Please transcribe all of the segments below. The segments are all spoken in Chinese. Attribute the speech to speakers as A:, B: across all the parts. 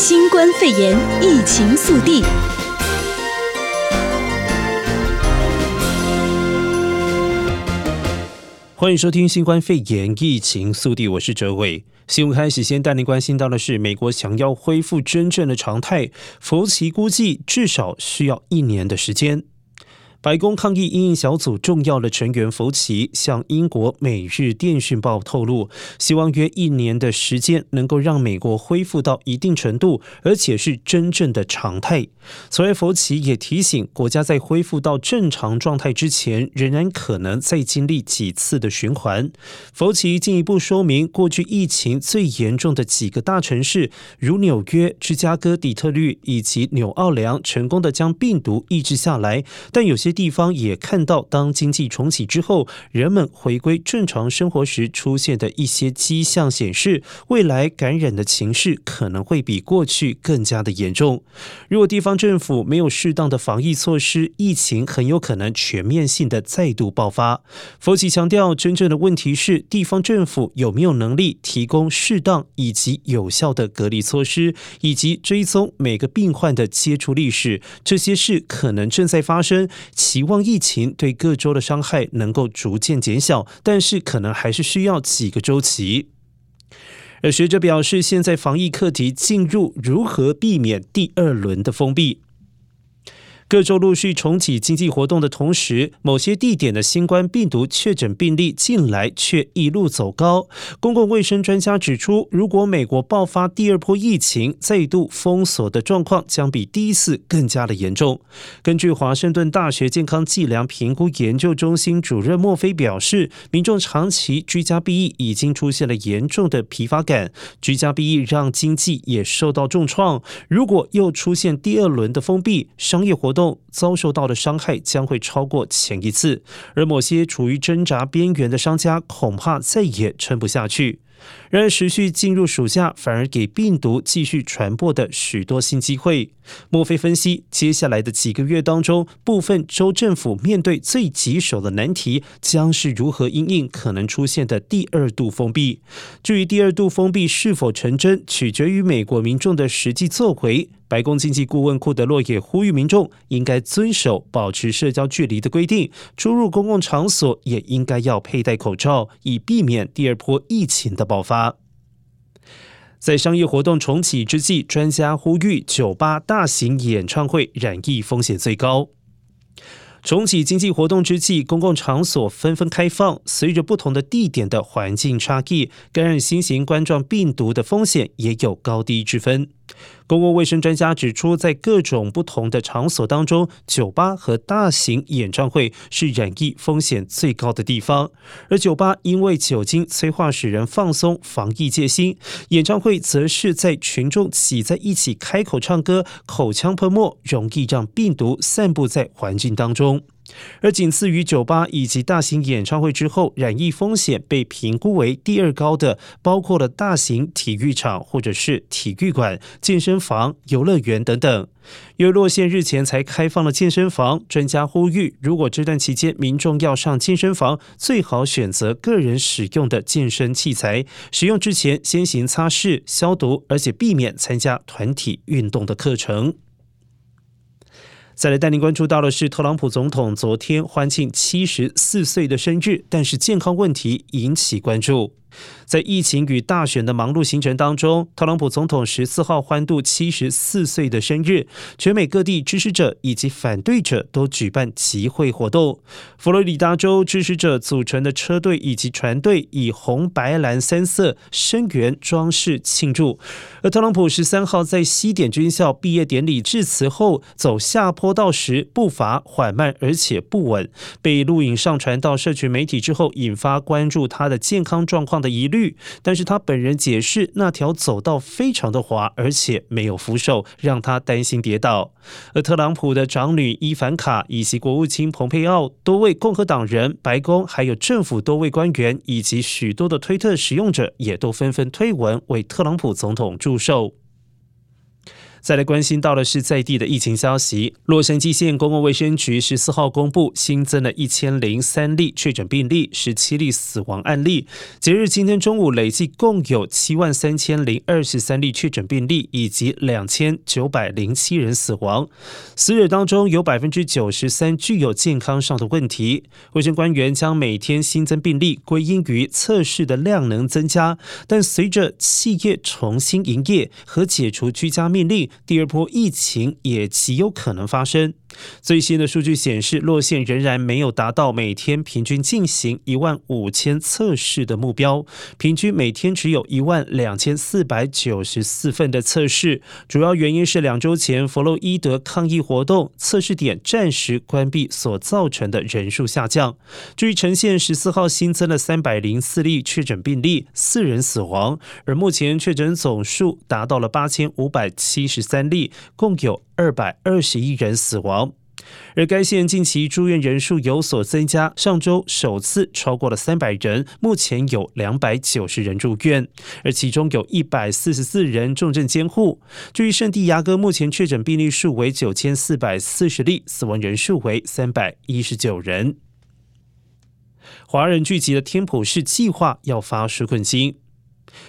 A: 新冠肺炎疫情速递，
B: 欢迎收听新冠肺炎疫情速递，我是哲伟。新闻开始，先带您关心到的是，美国想要恢复真正的常态，佛奇估计至少需要一年的时间。白宫抗疫因应小组重要的成员福奇向英国《每日电讯报》透露，希望约一年的时间能够让美国恢复到一定程度，而且是真正的常态。此外，福奇也提醒，国家在恢复到正常状态之前，仍然可能再经历几次的循环。福奇进一步说明，过去疫情最严重的几个大城市，如纽约、芝加哥、底特律以及纽奥良，成功的将病毒抑制下来，但有些。些地方也看到，当经济重启之后，人们回归正常生活时出现的一些迹象，显示未来感染的情势可能会比过去更加的严重。如果地方政府没有适当的防疫措施，疫情很有可能全面性的再度爆发。佛奇强调，真正的问题是地方政府有没有能力提供适当以及有效的隔离措施，以及追踪每个病患的接触历史。这些事可能正在发生。期望疫情对各州的伤害能够逐渐减小，但是可能还是需要几个周期。而学者表示，现在防疫课题进入如何避免第二轮的封闭。各州陆续重启经济活动的同时，某些地点的新冠病毒确诊病例近来却一路走高。公共卫生专家指出，如果美国爆发第二波疫情，再度封锁的状况将比第一次更加的严重。根据华盛顿大学健康计量评估研究中心主任莫菲表示，民众长期居家避疫已经出现了严重的疲乏感，居家避疫让经济也受到重创。如果又出现第二轮的封闭，商业活动遭受到的伤害将会超过前一次，而某些处于挣扎边缘的商家恐怕再也撑不下去。然而，持续进入暑假，反而给病毒继续传播的许多新机会。莫菲分析，接下来的几个月当中，部分州政府面对最棘手的难题，将是如何因应可能出现的第二度封闭。至于第二度封闭是否成真，取决于美国民众的实际作为。白宫经济顾问库德洛也呼吁民众应该遵守保持社交距离的规定，出入公共场所也应该要佩戴口罩，以避免第二波疫情的爆发。在商业活动重启之际，专家呼吁酒吧、大型演唱会染疫风险最高。重启经济活动之际，公共场所纷纷开放，随着不同的地点的环境差异，感染新型冠状病毒的风险也有高低之分。公共卫生专家指出，在各种不同的场所当中，酒吧和大型演唱会是染疫风险最高的地方。而酒吧因为酒精催化使人放松防疫戒心，演唱会则是在群众挤在一起开口唱歌，口腔喷沫容易让病毒散布在环境当中。而仅次于酒吧以及大型演唱会之后，染疫风险被评估为第二高的，包括了大型体育场或者是体育馆、健身房、游乐园等等。由于洛县日前才开放了健身房，专家呼吁，如果这段期间民众要上健身房，最好选择个人使用的健身器材，使用之前先行擦拭、消毒，而且避免参加团体运动的课程。再来带您关注到的是，特朗普总统昨天欢庆七十四岁的生日，但是健康问题引起关注。在疫情与大选的忙碌行程当中，特朗普总统十四号欢度七十四岁的生日，全美各地支持者以及反对者都举办集会活动。佛罗里达州支持者组成的车队以及船队以红白蓝三色声援装饰庆祝。而特朗普十三号在西点军校毕业典礼致辞后，走下坡道时步伐缓慢而且不稳，被录影上传到社群媒体之后，引发关注他的健康状况的疑虑。但是他本人解释，那条走道非常的滑，而且没有扶手，让他担心跌倒。而特朗普的长女伊凡卡以及国务卿蓬佩奥，多位共和党人、白宫还有政府多位官员以及许多的推特使用者，也都纷纷推文为特朗普总统祝寿。再来关心到的是在地的疫情消息。洛杉矶县公共卫生局十四号公布新增了一千零三例确诊病例，十七例死亡案例。截至今天中午，累计共有七万三千零二十三例确诊病例，以及两千九百零七人死亡。死者当中有百分之九十三具有健康上的问题。卫生官员将每天新增病例归因于测试的量能增加，但随着企业重新营业和解除居家命令，第二波疫情也极有可能发生。最新的数据显示，洛县仍然没有达到每天平均进行一万五千测试的目标，平均每天只有一万两千四百九十四份的测试。主要原因是两周前弗洛伊德抗议活动测试点暂时关闭所造成的人数下降。至于呈县十四号新增了三百零四例确诊病例，四人死亡，而目前确诊总数达到了八千五百七十三例，共有二百二十一人死亡。而该县近期住院人数有所增加，上周首次超过了三百人，目前有两百九十人住院，而其中有一百四十四人重症监护。至于圣地牙哥，目前确诊病例数为九千四百四十例，死亡人数为三百一十九人。华人聚集的天普市计划要发纾困金，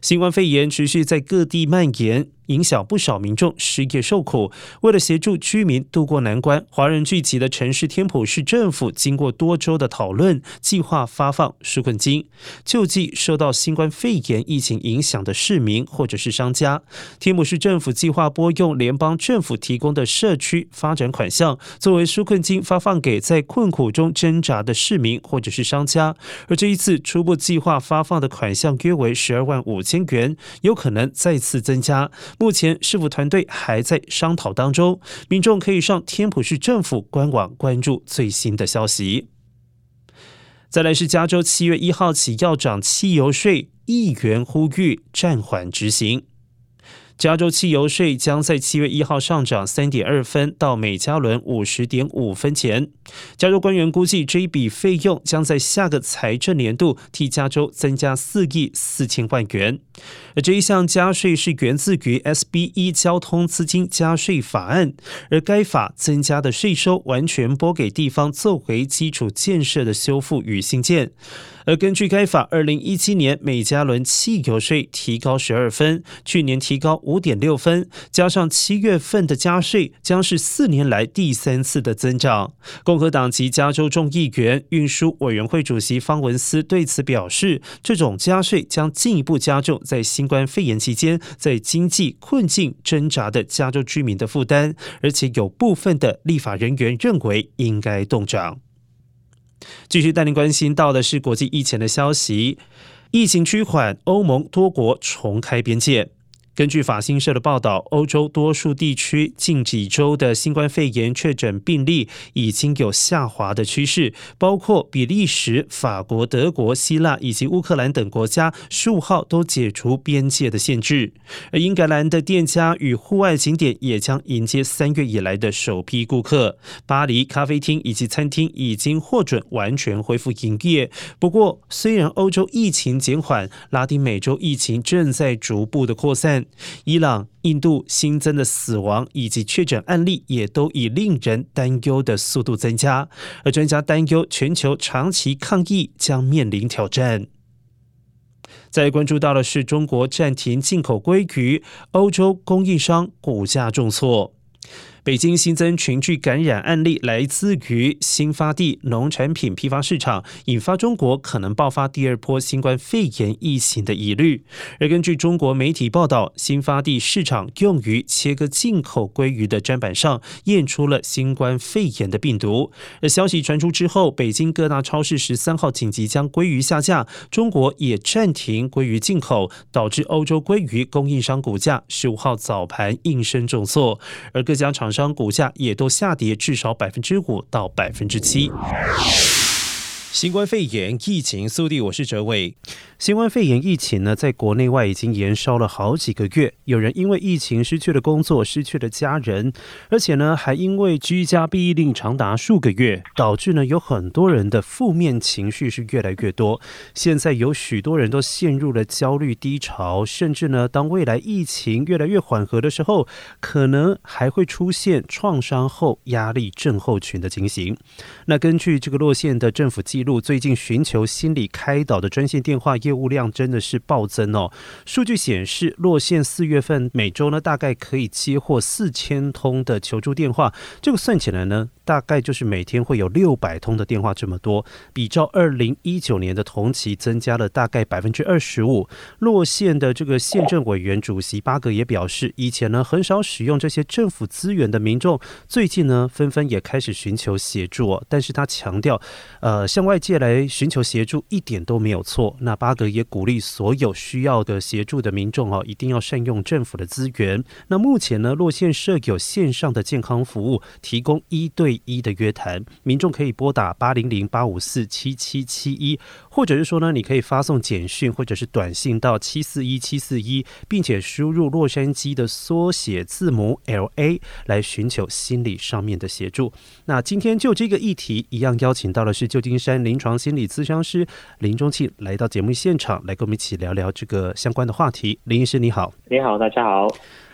B: 新冠肺炎持续在各地蔓延。影响不少民众失业受苦。为了协助居民渡过难关，华人聚集的城市天普市政府经过多周的讨论，计划发放纾困金，救济受到新冠肺炎疫情影响的市民或者是商家。天普市政府计划拨用联邦政府提供的社区发展款项，作为纾困金发放给在困苦中挣扎的市民或者是商家。而这一次初步计划发放的款项约为十二万五千元，有可能再次增加。目前市府团队还在商讨当中，民众可以上天普市政府官网关注最新的消息。再来是加州七月一号起要涨汽油税，议员呼吁暂缓执行。加州汽油税将在七月一号上涨三点二分，到每加仑五十点五分钱。加州官员估计，这一笔费用将在下个财政年度替加州增加四亿四千万元。而这一项加税是源自于 S.B. 一交通资金加税法案，而该法增加的税收完全拨给地方作为基础建设的修复与兴建。而根据该法，二零一七年每加仑汽油税提高十二分，去年提高五点六分，加上七月份的加税，将是四年来第三次的增长。共和党籍加州众议员运输委员会主席方文斯对此表示，这种加税将进一步加重在新冠肺炎期间在经济困境挣扎的加州居民的负担，而且有部分的立法人员认为应该动涨。继续带您关心到的是国际疫情的消息，疫情趋缓，欧盟多国重开边界。根据法新社的报道，欧洲多数地区近几周的新冠肺炎确诊病例已经有下滑的趋势，包括比利时、法国、德国、希腊以及乌克兰等国家，十五号都解除边界的限制。而英格兰的店家与户外景点也将迎接三月以来的首批顾客。巴黎咖啡厅以及餐厅已经获准完全恢复营业。不过，虽然欧洲疫情减缓，拉丁美洲疫情正在逐步的扩散。伊朗、印度新增的死亡以及确诊案例也都以令人担忧的速度增加，而专家担忧全球长期抗疫将面临挑战。再关注到的是中国暂停进口鲑鱼，欧洲供应商股价重挫。北京新增群聚感染案例来自于新发地农产品批发市场，引发中国可能爆发第二波新冠肺炎疫情的疑虑。而根据中国媒体报道，新发地市场用于切割进口鲑鱼的砧板上验出了新冠肺炎的病毒。而消息传出之后，北京各大超市十三号紧急将鲑鱼下架，中国也暂停鲑鱼进口，导致欧洲鲑鱼供应商股价十五号早盘应声重挫，而各家厂商股价也都下跌至少百分之五到百分之七。新冠肺炎疫情速递，我是哲伟。新冠肺炎疫情呢，在国内外已经延烧了好几个月，有人因为疫情失去了工作，失去了家人，而且呢，还因为居家避疫令长达数个月，导致呢，有很多人的负面情绪是越来越多。现在有许多人都陷入了焦虑低潮，甚至呢，当未来疫情越来越缓和的时候，可能还会出现创伤后压力症候群的情形。那根据这个洛县的政府记录，最近寻求心理开导的专线电话业务量真的是暴增哦。数据显示，落线四月份每周呢，大概可以接获四千通的求助电话，这个算起来呢，大概就是每天会有六百通的电话这么多，比照二零一九年的同期增加了大概百分之二十五。洛县的这个县政委员主席巴格也表示，以前呢很少使用这些政府资源的民众，最近呢纷纷也开始寻求协助。但是他强调，呃，向外界来寻求协助一点都没有错。那巴格也鼓励所有需要的协助的民众哦，一定要善用政府的资源。那目前呢，洛县设有线上的健康服务，提供一对一的约谈，民众可以拨打八零零八五四七七七一，或者是说呢，你可以发送简讯或者是短信到七四一七四一，并且输入洛杉矶的缩写字母 L A 来寻求心理上面的协助。那今天就这个议题，一样邀请到的是旧金山临床心理咨商师林中庆来到节目现场，来跟我们一起聊聊这个相关的话题。林医师你好，
C: 你好，大家好。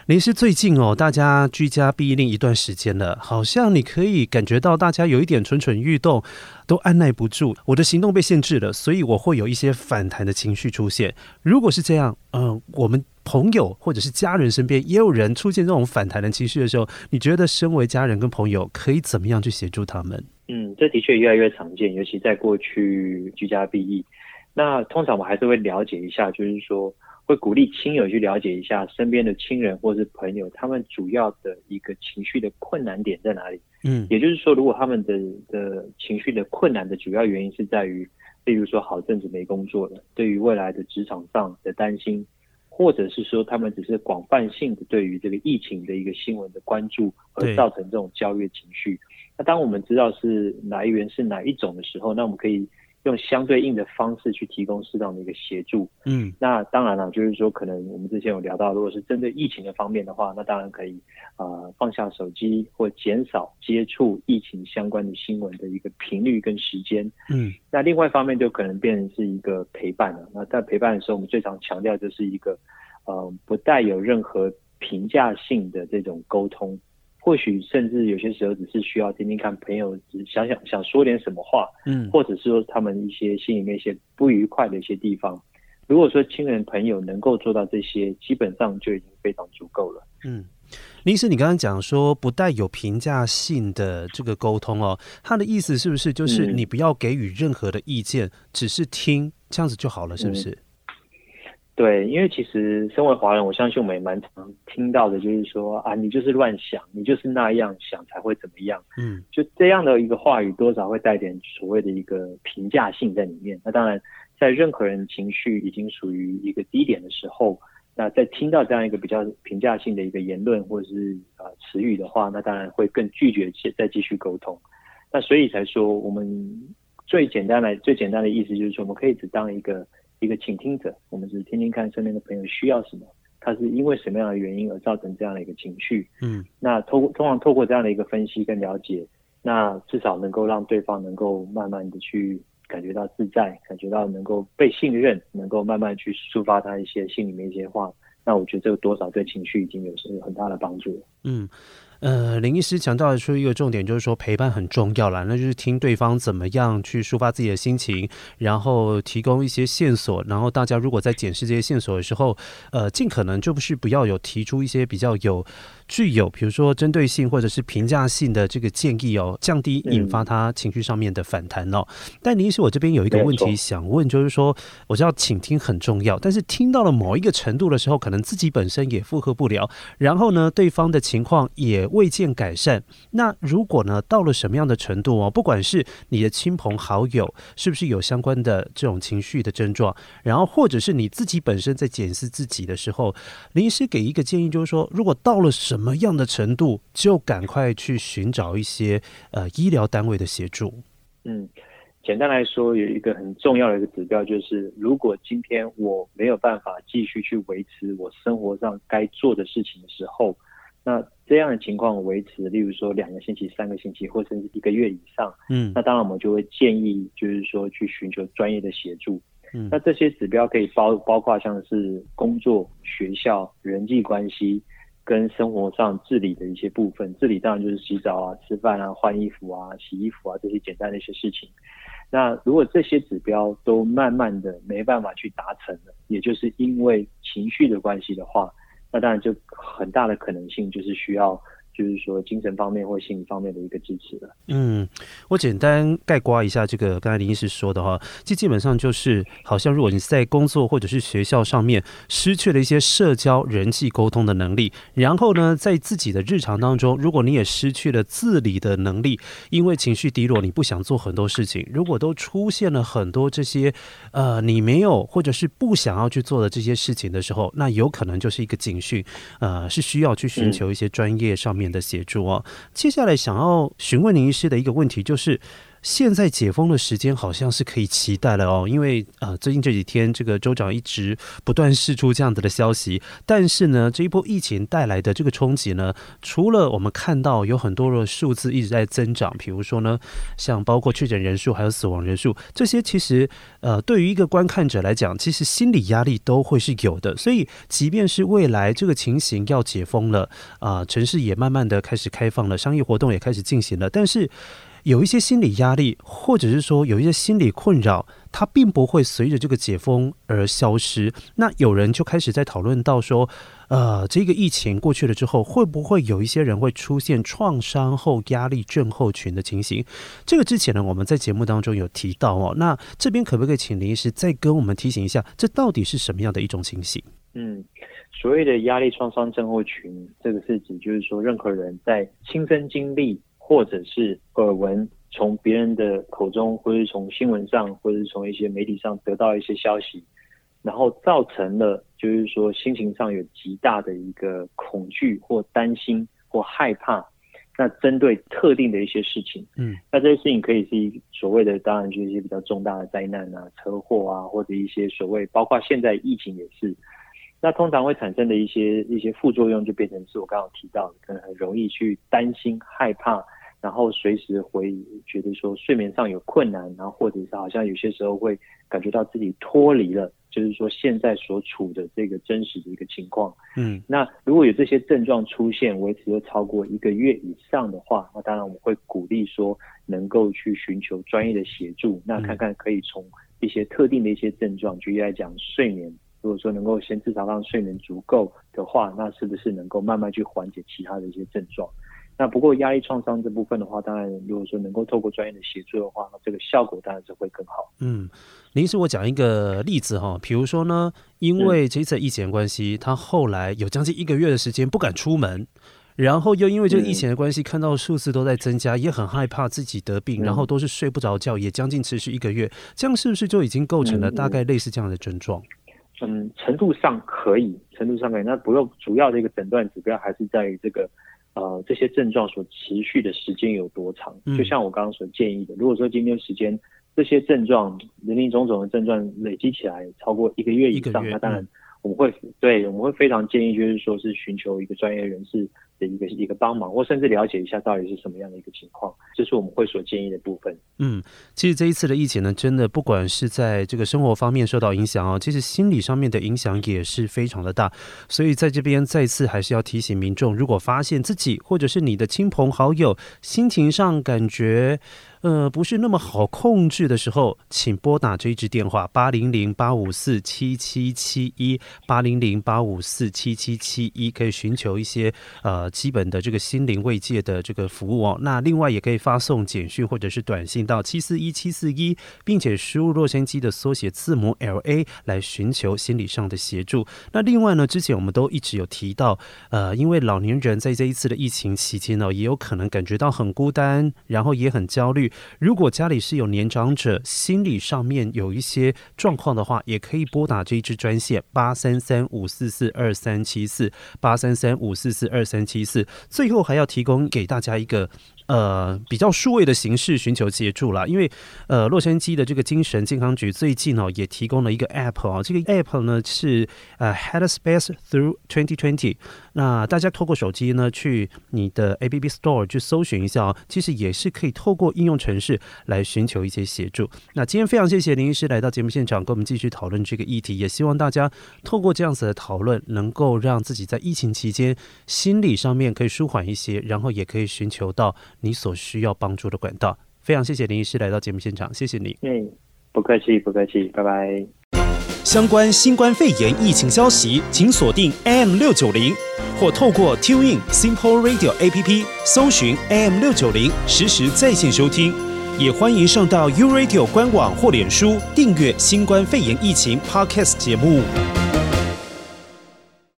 B: 林师，最近哦，大家居家避疫令一段时间了，好像你可以感觉到大家有一点蠢蠢欲动，都按捺不住。我的行动被限制了，所以我会有一些反弹的情绪出现。如果是这样，嗯、我们朋友或者是家人身边也有人出现这种反弹的情绪的时候，你觉得身为家人跟朋友可以怎么样去协助他们？
C: 嗯，这的确越来越常见，尤其在过去居家避疫。那通常我还是会了解一下，就是说。会鼓励亲友去了解一下身边的亲人或是朋友，他们主要的一个情绪的困难点在哪里？嗯，也就是说，如果他们的的情绪的困难的主要原因是在于，例如说好阵子没工作了，对于未来的职场上的担心，或者是说他们只是广泛性的对于这个疫情的一个新闻的关注而造成这种焦虑情绪。那当我们知道是来源是哪一种的时候，那我们可以。用相对应的方式去提供适当的一个协助。嗯，那当然了，就是说，可能我们之前有聊到，如果是针对疫情的方面的话，那当然可以，呃，放下手机或减少接触疫情相关的新闻的一个频率跟时间。嗯，那另外一方面就可能变成是一个陪伴了。那在陪伴的时候，我们最常强调就是一个，呃，不带有任何评价性的这种沟通。或许甚至有些时候只是需要听听看朋友想想想说点什么话，嗯，或者是说他们一些心里面一些不愉快的一些地方。如果说亲人朋友能够做到这些，基本上就已经非常足够了。嗯，
B: 林医师，你刚刚讲说不带有评价性的这个沟通哦，他的意思是不是就是你不要给予任何的意见，嗯、只是听这样子就好了，是不是？嗯
C: 对，因为其实身为华人，我相信我们也蛮常听到的，就是说啊，你就是乱想，你就是那样想才会怎么样。嗯，就这样的一个话语，多少会带点所谓的一个评价性在里面。那当然，在任何人情绪已经属于一个低点的时候，那在听到这样一个比较评价性的一个言论或者是啊词语的话，那当然会更拒绝再再继续沟通。那所以才说，我们最简单来最简单的意思就是说，我们可以只当一个。一个倾听者，我们只是听听看身边的朋友需要什么，他是因为什么样的原因而造成这样的一个情绪。嗯，那透过通常透过这样的一个分析跟了解，那至少能够让对方能够慢慢的去感觉到自在，感觉到能够被信任，能够慢慢去抒发他一些心里面一些话。那我觉得这个多少对情绪已经有是有很大的帮助。嗯。
B: 呃，林医师强调的出一个重点，就是说陪伴很重要啦，那就是听对方怎么样去抒发自己的心情，然后提供一些线索，然后大家如果在检视这些线索的时候，呃，尽可能就不是不要有提出一些比较有具有，比如说针对性或者是评价性的这个建议哦，降低引发他情绪上面的反弹哦。嗯、但林医师，我这边有一个问题想问，就是说，我知道倾听很重要，但是听到了某一个程度的时候，可能自己本身也负荷不了，然后呢，对方的情况也。未见改善，那如果呢，到了什么样的程度哦？不管是你的亲朋好友是不是有相关的这种情绪的症状，然后或者是你自己本身在检视自己的时候，林医师给一个建议，就是说，如果到了什么样的程度，就赶快去寻找一些呃医疗单位的协助。
C: 嗯，简单来说，有一个很重要的一个指标，就是如果今天我没有办法继续去维持我生活上该做的事情的时候，那这样的情况维持，例如说两个星期、三个星期，或甚至一个月以上，嗯，那当然我们就会建议，就是说去寻求专业的协助。嗯，那这些指标可以包包括像是工作、学校、人际关系跟生活上自理的一些部分。自理当然就是洗澡啊、吃饭啊、换衣服啊、洗衣服啊这些简单的一些事情。那如果这些指标都慢慢的没办法去达成了，也就是因为情绪的关系的话，那当然就很大的可能性就是需要。就是说，精神方面或心理方面的一个支持了。
B: 嗯，我简单概括一下这个刚才林医师说的哈，这基本上就是，好像如果你在工作或者是学校上面失去了一些社交人际沟通的能力，然后呢，在自己的日常当中，如果你也失去了自理的能力，因为情绪低落，你不想做很多事情，如果都出现了很多这些呃你没有或者是不想要去做的这些事情的时候，那有可能就是一个警讯，呃，是需要去寻求一些专业上面。面的协助哦，接下来想要询问林医师的一个问题就是。现在解封的时间好像是可以期待了哦，因为呃最近这几天这个州长一直不断释出这样子的消息，但是呢这一波疫情带来的这个冲击呢，除了我们看到有很多的数字一直在增长，比如说呢像包括确诊人数还有死亡人数这些，其实呃对于一个观看者来讲，其实心理压力都会是有的。所以即便是未来这个情形要解封了啊，城市也慢慢的开始开放了，商业活动也开始进行了，但是。有一些心理压力，或者是说有一些心理困扰，它并不会随着这个解封而消失。那有人就开始在讨论到说，呃，这个疫情过去了之后，会不会有一些人会出现创伤后压力症候群的情形？这个之前呢，我们在节目当中有提到哦。那这边可不可以请林医师再跟我们提醒一下，这到底是什么样的一种情形？
C: 嗯，所谓的压力创伤症候群，这个是指就是说，任何人在亲身经历。或者是耳闻，从别人的口中，或者是从新闻上，或者是从一些媒体上得到一些消息，然后造成了就是说心情上有极大的一个恐惧或担心或害怕。那针对特定的一些事情，嗯，那这些事情可以是一所谓的，当然就是一些比较重大的灾难啊、车祸啊，或者一些所谓，包括现在疫情也是。那通常会产生的一些一些副作用，就变成是我刚刚提到的，可能很容易去担心、害怕。然后随时会觉得说睡眠上有困难，然后或者是好像有些时候会感觉到自己脱离了，就是说现在所处的这个真实的一个情况。嗯，那如果有这些症状出现，维持了超过一个月以上的话，那当然我们会鼓励说能够去寻求专业的协助，那看看可以从一些特定的一些症状，举例来讲睡眠，如果说能够先至少让睡眠足够的话，那是不是能够慢慢去缓解其他的一些症状？那不过压力创伤这部分的话，当然如果说能够透过专业的协助的话，那这个效果当然是会更好。
B: 嗯，林医师，我讲一个例子哈，比如说呢，因为这次疫情的关系，他后来有将近一个月的时间不敢出门，然后又因为这个疫情的关系，看到数字都在增加，也很害怕自己得病，然后都是睡不着觉，也将近持续一个月，这样是不是就已经构成了大概类似这样的症状？
C: 嗯，程度上可以，程度上可以。那不用主要的一个诊断指标还是在于这个。呃，这些症状所持续的时间有多长？就像我刚刚所建议的，如果说今天时间这些症状林林总总的症状累积起来超过一个月以上，那当然我们会对我们会非常建议，就是说是寻求一个专业人士的一个一个帮忙，或甚至了解一下到底是什么样的一个情况，这是我们会所建议的部分。
B: 嗯，其实这一次的疫情呢，真的不管是在这个生活方面受到影响哦，其实心理上面的影响也是非常的大。所以在这边再次还是要提醒民众，如果发现自己或者是你的亲朋好友心情上感觉，呃，不是那么好控制的时候，请拨打这一支电话八零零八五四七七七一八零零八五四七七七一，可以寻求一些呃基本的这个心灵慰藉的这个服务哦。那另外也可以发送简讯或者是短信到七四一七四一，并且输入洛杉矶的缩写字母 L A 来寻求心理上的协助。那另外呢，之前我们都一直有提到，呃，因为老年人在这一次的疫情期间呢，也有可能感觉到很孤单，然后也很焦虑。如果家里是有年长者，心理上面有一些状况的话，也可以拨打这一支专线八三三五四四二三七四八三三五四四二三七四，最后还要提供给大家一个。呃，比较数位的形式寻求协助啦，因为呃，洛杉矶的这个精神健康局最近哦也提供了一个 app 哦，这个 app 呢是呃 Headspace Through 2020，那大家透过手机呢去你的 App Store 去搜寻一下哦，其实也是可以透过应用程式来寻求一些协助。那今天非常谢谢林医师来到节目现场，跟我们继续讨论这个议题，也希望大家透过这样子的讨论，能够让自己在疫情期间心理上面可以舒缓一些，然后也可以寻求到。你所需要帮助的管道，非常谢谢林医师来到节目现场，谢谢你。
C: 嗯，不客气，不客气，拜拜。
B: 相关新冠肺炎疫情消息，请锁定 AM 六九零，或透过 TuneIn Simple Radio APP 搜寻 AM 六九零，实时在线收听。也欢迎上到 U Radio 官网或脸书订阅新冠肺炎疫情 Podcast 节目。